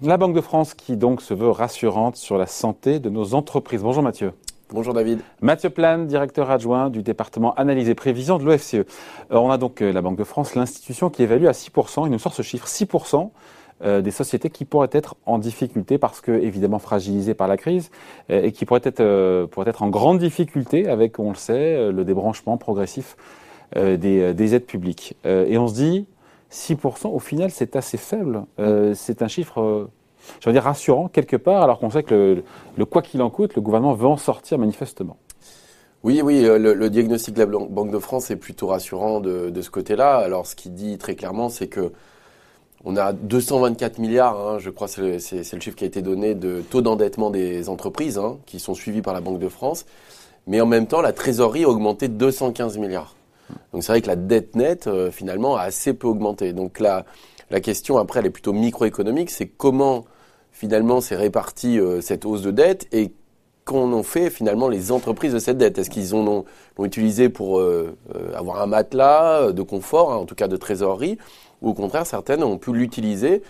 La Banque de France qui donc se veut rassurante sur la santé de nos entreprises. Bonjour Mathieu. Bonjour David. Mathieu Plane, directeur adjoint du département analyse et prévision de l'OFCE. Euh, on a donc euh, la Banque de France, l'institution qui évalue à 6%, il nous sort ce chiffre 6% euh, des sociétés qui pourraient être en difficulté parce que évidemment fragilisées par la crise et qui pourraient être, pourraient être en grande difficulté avec, on le sait, le débranchement progressif des, des aides publiques. et on se dit, 6%, au final, c'est assez faible. C'est un chiffre, je veux dire, rassurant quelque part, alors qu'on sait que le, quoi qu'il en coûte, le gouvernement veut en sortir manifestement. Oui, oui, le, diagnostic de la Banque de France est plutôt rassurant de, ce côté-là. Alors, ce qu'il dit très clairement, c'est que on a 224 milliards, hein, je crois, c'est le, chiffre qui a été donné de taux d'endettement des entreprises hein, qui sont suivis par la Banque de France. Mais en même temps, la trésorerie a augmenté de 215 milliards. Donc c'est vrai que la dette nette, euh, finalement, a assez peu augmenté. Donc la, la question, après, elle est plutôt microéconomique, c'est comment, finalement, s'est répartie euh, cette hausse de dette et qu'en ont fait, finalement, les entreprises de cette dette? Est-ce qu'ils l'ont utilisé pour euh, avoir un matelas de confort, hein, en tout cas de trésorerie, ou au contraire, certaines ont pu l'utiliser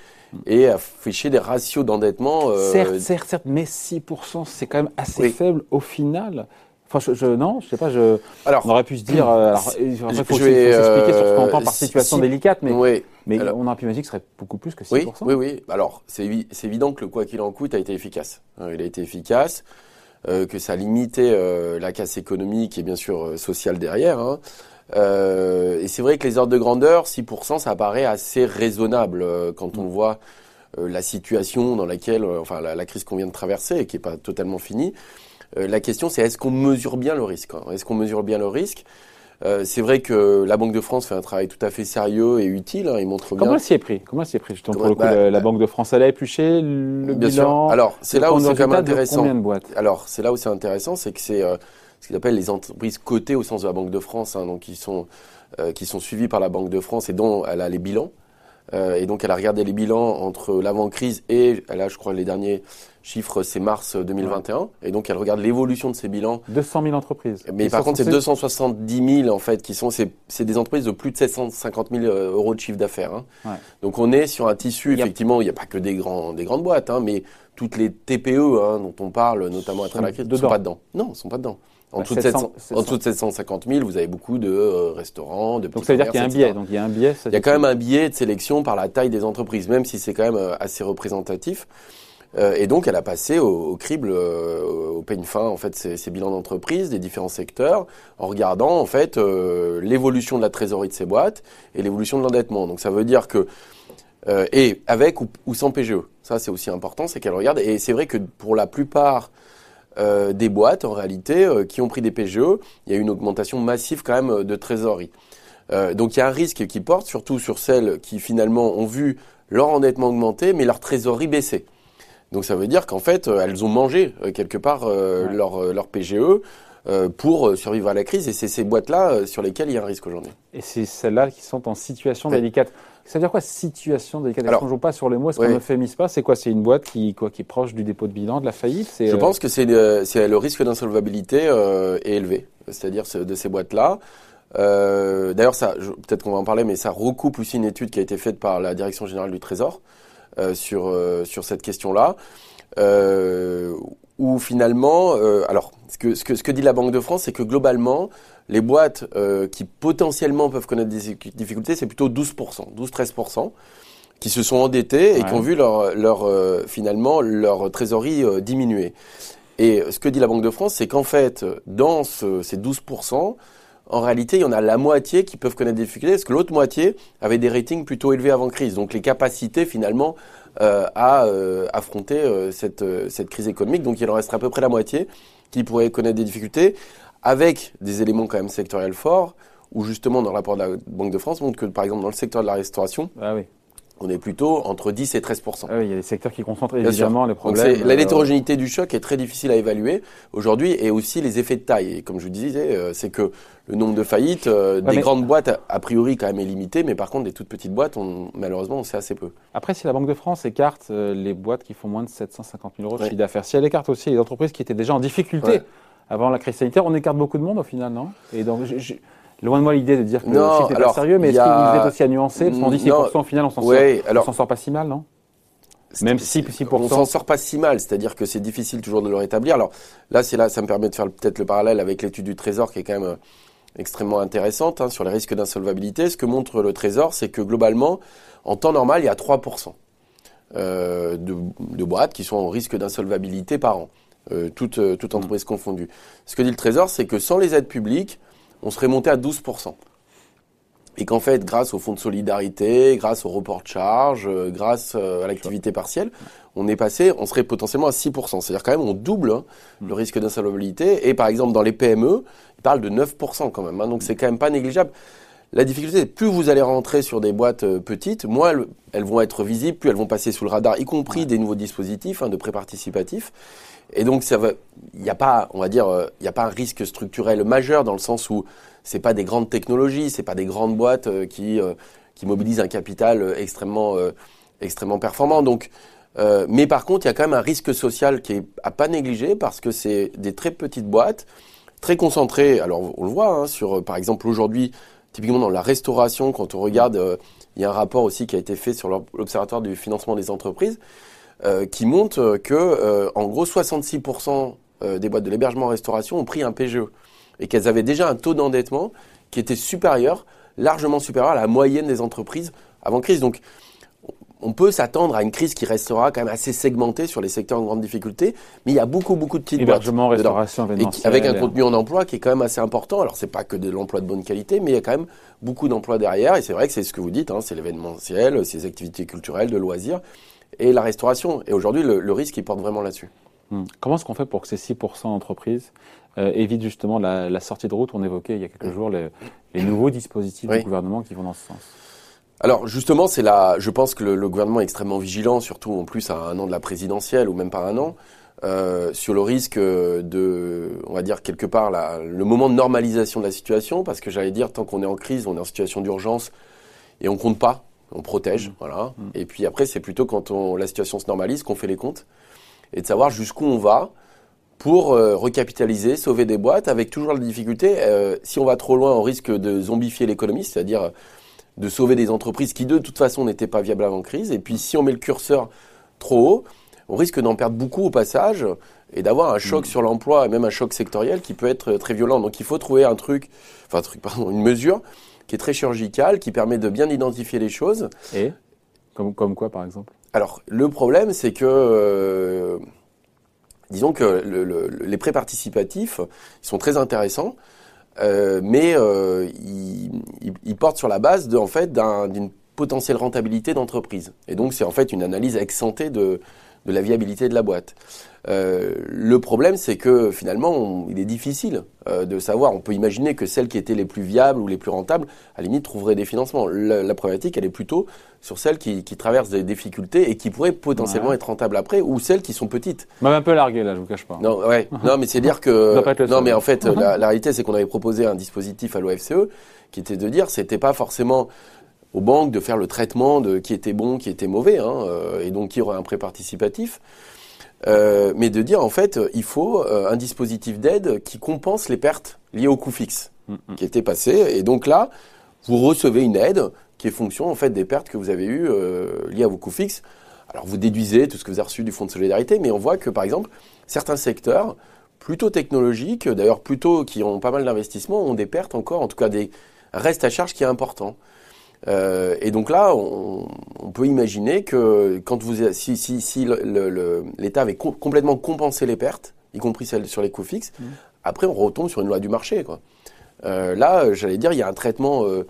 et afficher des ratios d'endettement. Certes, certes, certes, mais 6%, c'est quand même assez faible au final. Enfin, je, non, je sais pas. Je, alors, on aurait pu se dire. Euh, alors, il faut, faut s'expliquer sur ce qu'on entend par situation délicate, mais, oui, mais on aurait pu imaginer que ce serait beaucoup plus que 6%. Oui, oui, oui. Alors, c'est évident que le quoi qu'il en coûte a été efficace. Hein, il a été efficace, euh, que ça a limité euh, la casse économique et bien sûr euh, sociale derrière. Hein. Euh, et c'est vrai que les ordres de grandeur, 6%, ça paraît assez raisonnable quand on voit la situation dans laquelle, enfin, la, la crise qu'on vient de traverser et qui n'est pas totalement finie. Euh, la question, c'est est-ce qu'on mesure bien le risque hein? Est-ce qu'on mesure bien le risque? Euh, c'est vrai que la Banque de France fait un travail tout à fait sérieux et utile. Hein, il montre bien. Comment elle s'y est pris? Comment elle s'y est pris? Justement pour le coup, bah, la, Banque de France Elle a épluché le bien bilan. Sûr. Alors c'est là où c'est quand même intéressant. De Alors c'est là où c'est intéressant, c'est que c'est euh, ce qu'ils appellent les entreprises cotées au sens de la Banque de France, hein, donc qui sont qui sont suivies par la Banque de France et dont elle a les bilans. Euh, et donc elle a regardé les bilans entre l'avant-crise et là je crois les derniers chiffres c'est mars 2021 et donc elle regarde l'évolution de ces bilans. 200 000 entreprises. Mais par contre c'est 270 000 en fait qui sont c'est des entreprises de plus de 750 000 euh, euros de chiffre d'affaires. Hein. Ouais. Donc on est sur un tissu effectivement il n'y a pas que des grands des grandes boîtes hein, mais toutes les TPE hein, dont on parle notamment après la crise ne sont pas dedans. Non, ne sont pas dedans. En, dessous, de 750 000, vous avez beaucoup de euh, restaurants, de Donc ça veut dire qu'il y a un biais. Donc il y a un biais. Il y a quand même un biais de sélection par la taille des entreprises, même si c'est quand même euh, assez représentatif. Euh, et donc elle a passé au, crible, au peigne fin en fait ces, bilans d'entreprise des différents secteurs, en regardant en fait l'évolution de la trésorerie de ces boîtes et l'évolution de l'endettement. Donc ça veut dire que et avec ou, ou sans PGE, ça c'est aussi important, c'est qu'elle regarde. Et c'est vrai que pour la plupart euh, des boîtes en réalité euh, qui ont pris des PGE. Il y a eu une augmentation massive quand même de trésorerie. Euh, donc il y a un risque qui porte surtout sur celles qui finalement ont vu leur endettement augmenter mais leur trésorerie baisser. Donc ça veut dire qu'en fait elles ont mangé quelque part leur, leur PGE pour survivre à la crise et c'est ces boîtes-là sur lesquelles il y a un risque aujourd'hui. Et c'est celles-là qui sont en situation délicate. Ça veut dire quoi, situation délicate? Alors, ne joue pas sur les mots, est-ce qu'on ne fémise pas? C'est quoi? C'est une boîte qui, quoi, qui est proche du dépôt de bilan, de la faillite? Je euh, pense que c'est le, risque d'insolvabilité euh, est élevé, c'est-à-dire de ces boîtes-là. Euh, D'ailleurs, ça, peut-être qu'on va en parler, mais ça recoupe aussi une étude qui a été faite par la Direction générale du Trésor euh, sur euh, sur cette question-là, euh, où finalement, alors ce que, ce que ce que dit la Banque de France, c'est que globalement, les boîtes euh, qui potentiellement peuvent connaître des difficultés, c'est plutôt 12%, 12-13%, qui se sont endettées et qui ont vu leur, leur euh, finalement leur trésorerie euh, diminuer. Et ce que dit la Banque de France, c'est qu'en fait, dans ce, ces 12%, en réalité, il y en a la moitié qui peuvent connaître des difficultés, parce que l'autre moitié avait des ratings plutôt élevés avant crise. Donc les capacités finalement à affronter cette, cette crise économique. Donc il en resterait à peu près la moitié qui pourraient connaître des difficultés avec des éléments quand même sectoriels forts, où justement dans le rapport de la Banque de France montre que par exemple dans le secteur de la restauration, ah oui. on est plutôt entre 10 et 13 ah Il y a des secteurs qui concentrent évidemment les problèmes. l'hétérogénéité du choc est très difficile à évaluer aujourd'hui et aussi les effets de taille. Et comme je vous disais, euh, c'est que le nombre de faillites euh, des grandes boîtes a priori quand même est limité, mais par contre des toutes petites boîtes, on, malheureusement, on sait assez peu. Après, si la Banque de France écarte euh, les boîtes qui font moins de 750 000 euros de chiffre d'affaires, si elle écarte aussi les entreprises qui étaient déjà en difficulté avant la crise sanitaire. On écarte beaucoup de monde au final, non? Et donc, loin de moi l'idée de dire que le chiffre n'est pas sérieux, mais est-ce qu'il est aussi à nuancer Parce qu'on dit 6% au final, on s'en sort, sort pas si mal, non? Même si 6%. On s'en sort pas si mal, c'est-à-dire que c'est difficile toujours de le rétablir. Alors là, c'est là, ça me permet de faire peut-être le parallèle avec l'étude du Trésor qui est quand même extrêmement intéressante hein, sur les risques d'insolvabilité. Ce que montre le Trésor, c'est que globalement, en temps normal, il y a 3% euh, de, de, boîtes qui sont en risque d'insolvabilité par an, euh, toute, euh, toute entreprise confondue. Ce que dit le Trésor, c'est que sans les aides publiques, on serait monté à 12%. Et qu'en fait, grâce au fonds de solidarité, grâce au report de charge, euh, grâce à l'activité partielle, on est passé, on serait potentiellement à 6%. C'est-à-dire quand même, on double hein, le risque d'insolvabilité. Et par exemple, dans les PME, ils parlent de 9% quand même. Hein, donc c'est quand même pas négligeable. La difficulté, c'est plus vous allez rentrer sur des boîtes euh, petites, moins elles, vont être visibles, plus elles vont passer sous le radar, y compris des nouveaux dispositifs hein, de prêt participatif. Et donc, ça va, il n'y a pas, on va dire, il n'y a pas un risque structurel majeur dans le sens où c'est pas des grandes technologies, c'est pas des grandes boîtes euh, qui euh, qui mobilisent un capital euh, extrêmement extrêmement performant. Donc mais par contre, il y a quand même un risque social qui est à pas négliger parce que c'est des très petites boîtes, très concentrées. Alors on le voit hein, sur, par exemple aujourd'hui, typiquement dans la restauration, quand on regarde, il y a un rapport aussi qui a été fait sur l'observatoire du financement des entreprises qui montre que, en gros, 66% des boîtes de l'hébergement restauration ont pris un PGE et qu'elles avaient déjà un taux d'endettement qui était supérieur, largement supérieur à la moyenne des entreprises avant crise. Donc, on peut s'attendre à une crise qui restera quand même assez segmentée sur les secteurs en grande difficulté, mais il y a beaucoup, beaucoup de petites Hébergement, restauration, avec un contenu en emploi qui est quand même assez important. Alors, c'est pas que de l'emploi de bonne qualité, mais il y a quand même beaucoup d'emplois derrière. Et c'est vrai que c'est ce que vous dites, hein, c'est l'événementiel, les activités culturelles, de loisirs et la restauration. Et aujourd'hui, le, le risque, il porte vraiment là-dessus. Hmm. Comment est-ce qu'on fait pour que ces 6% d'entreprises euh, évitent justement la, sortie de route? On évoquait il y a quelques jours les, nouveaux dispositifs du gouvernement qui vont dans ce sens. Alors justement, c'est là, je pense que le, gouvernement est extrêmement vigilant, surtout en plus à un an de la présidentielle ou même pas un an, euh, sur le risque de, on va dire quelque part, le moment de normalisation de la situation, parce que j'allais dire, tant qu'on est en crise, on est en situation d'urgence et on compte pas, on protège, mmh. voilà. Mmh. Et puis après, c'est plutôt quand on, la situation se normalise qu'on fait les comptes et de savoir jusqu'où on va pour euh, recapitaliser, sauver des boîtes, avec toujours la difficulté, euh, si on va trop loin, on risque de zombifier l'économie, c'est-à-dire de sauver des entreprises qui de toute façon n'étaient pas viables avant crise, et puis si on met le curseur trop haut, on risque d'en perdre beaucoup au passage et d'avoir un choc mm. sur l'emploi et même un choc sectoriel qui peut être très violent. Donc il faut trouver un truc, enfin un truc, pardon, une mesure qui est très chirurgicale, qui permet de bien identifier les choses. Et comme, comme quoi par exemple? Alors, le problème, c'est que, euh, disons que les prêts participatifs, ils sont très intéressants, euh, mais euh, ils, portent sur la base de, en fait, d'une potentielle rentabilité d'entreprise. Et donc, c'est en fait une analyse ex de, de la viabilité de la boîte. Euh, le problème, c'est que finalement, il est difficile euh, de savoir. On peut imaginer que celles qui étaient les plus viables ou les plus rentables, à la limite, trouveraient des financements. La, problématique, elle est plutôt sur celles qui, traversent des difficultés et qui pourraient potentiellement être rentables après, ou celles qui sont petites. M'a un peu largué là, je vous cache pas. Non, ouais. non, mais c'est dire que non, mais en fait, la, la réalité, c'est qu'on avait proposé un dispositif à l'OFCE qui était de dire, c'était pas forcément aux banques de faire le traitement de qui était bon, qui était mauvais, hein, euh, et donc qui aurait un prêt participatif. Euh, mais de dire en fait, il faut euh, un dispositif d'aide qui compense les pertes liées au coût fixe mm, mm. qui était passé. Et donc là, vous recevez une aide qui est fonction en fait des pertes que vous avez eues liées à vos coûts fixes. Alors vous déduisez tout ce que vous avez reçu du fonds de solidarité, mais on voit que par exemple certains secteurs plutôt technologiques, d'ailleurs plutôt qui ont pas mal d'investissements, ont des pertes encore, en tout cas des restes à charge qui est important. Euh, et donc là, on, peut imaginer que quand vous, si, si, si l'État avait complètement compensé les pertes, y compris celles sur les coûts fixes, mmh. après on retombe sur une loi du marché. Quoi. Euh, là, j'allais dire, il y a un traitement euh,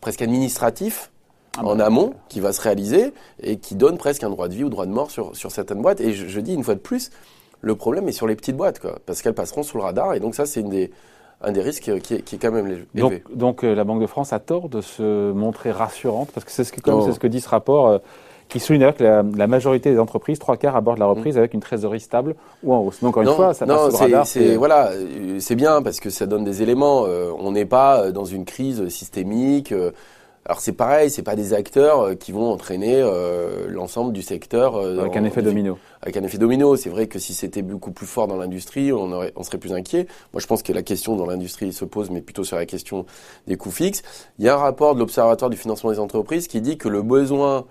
presque administratif ah en bah, amont qui va se réaliser et qui donne presque un droit de vie ou droit de mort sur, sur certaines boîtes. Et je, je dis une fois de plus, le problème est sur les petites boîtes, quoi, parce qu'elles passeront sous le radar. Et donc ça, c'est une des un des risques qui est, qui est quand même élevé. Donc, donc euh, la Banque de France a tort de se montrer rassurante, parce que c'est ce que, comme c'est ce que dit ce rapport, euh, qui souligne que la, la, majorité des entreprises, trois quarts, abordent la reprise mm. avec une trésorerie stable ou en hausse. Donc encore une fois, ça non, passe c'est, voilà, euh, c'est bien parce que ça donne des éléments. on n'est pas dans une crise systémique. Alors c'est pareil, c'est pas des acteurs euh, qui vont entraîner euh, l'ensemble du secteur euh, avec un effet domino. Avec un effet domino, c'est vrai que si c'était beaucoup plus fort dans l'industrie, on, aurait, on serait plus inquiet. Moi, je pense que la question dans l'industrie se pose, mais plutôt sur la question des coûts fixes. Il y a un rapport de l'Observatoire du financement des entreprises qui dit que le besoin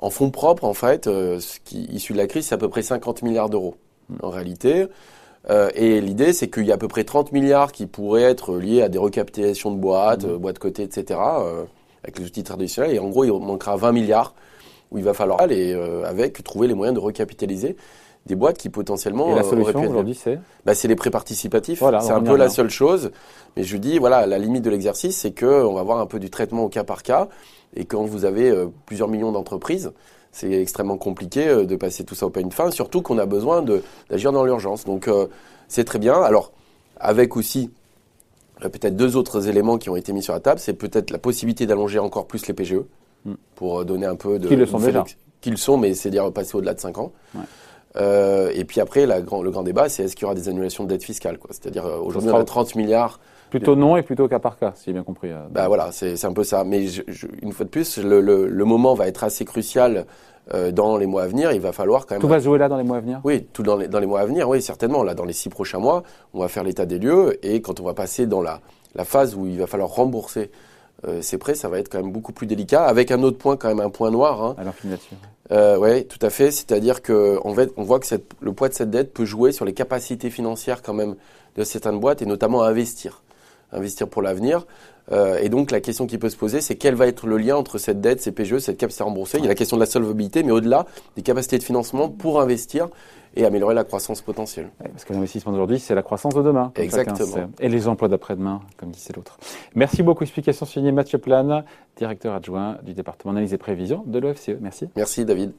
En fonds propres, en fait, ce qui issu de la crise, c'est à peu près 50 milliards d'euros mmh. en réalité. et l'idée, c'est qu'il y a à peu près 30 milliards qui pourraient être liés à des recapitalisations de boîtes, mmh. boîtes cotées, etc., avec les outils traditionnels. Et en gros, il manquera 20 milliards où il va falloir aller avec trouver les moyens de recapitaliser des boîtes qui potentiellement. Et la euh, solution aujourd'hui, c'est bah, C'est les prêts participatifs. c'est un peu la seule chose. Mais je dis, voilà, la limite de l'exercice, c'est qu'on va avoir un peu du traitement au cas par cas. Et quand vous avez euh, plusieurs millions d'entreprises, c'est extrêmement compliqué euh, de passer tout ça au une fin, surtout qu'on a besoin d'agir dans l'urgence. Donc, c'est très bien. Alors, avec aussi peut-être deux autres éléments qui ont été mis sur la table, c'est peut-être la possibilité d'allonger encore plus les PGE hmm. pour donner un peu de. Qui le sont déjà. Qui le sont, mais c'est-à-dire passer au-delà de 5 ans. Ouais. Euh, et puis après, la, le grand débat, c'est est-ce qu'il y aura des annulations de dette fiscale C'est-à-dire, euh, aujourd'hui, on a 30 milliards. Plutôt non et plutôt cas par cas, si j'ai bien compris. Euh. Bah voilà, c'est un peu ça. Mais une fois de plus, le, le, le, moment va être assez crucial euh, dans les mois à venir. Il va falloir quand même. Tout va se jouer là dans les mois à venir? Oui, tout dans les, dans les mois à venir, oui, certainement. Là, dans les six prochains mois, on va faire l'état des lieux et quand on va passer dans la, la phase où il va falloir rembourser euh, ces prêts, ça va être quand même beaucoup plus délicat. Avec un autre point, quand même un point noir. Hein. Alors, euh, oui, tout à fait. C'est-à-dire que on, on voit que cette, le poids de cette dette peut jouer sur les capacités financières quand même de certaines boîtes et notamment à investir, investir pour l'avenir. Euh, et donc la question qui peut se poser, c'est quel va être le lien entre cette dette, ces PGE, cette capacité à rembourser. Il y a la question de la solvabilité, mais au-delà des capacités de financement pour investir et améliorer la croissance potentielle. parce que l'investissement d'aujourd'hui, c'est la croissance de demain. Exactement. Et les emplois d'après-demain, comme disait l'autre. Merci beaucoup. Explication signée Mathieu Plane, directeur adjoint du département analyse et prévision de l'OFCE. Merci. Merci David.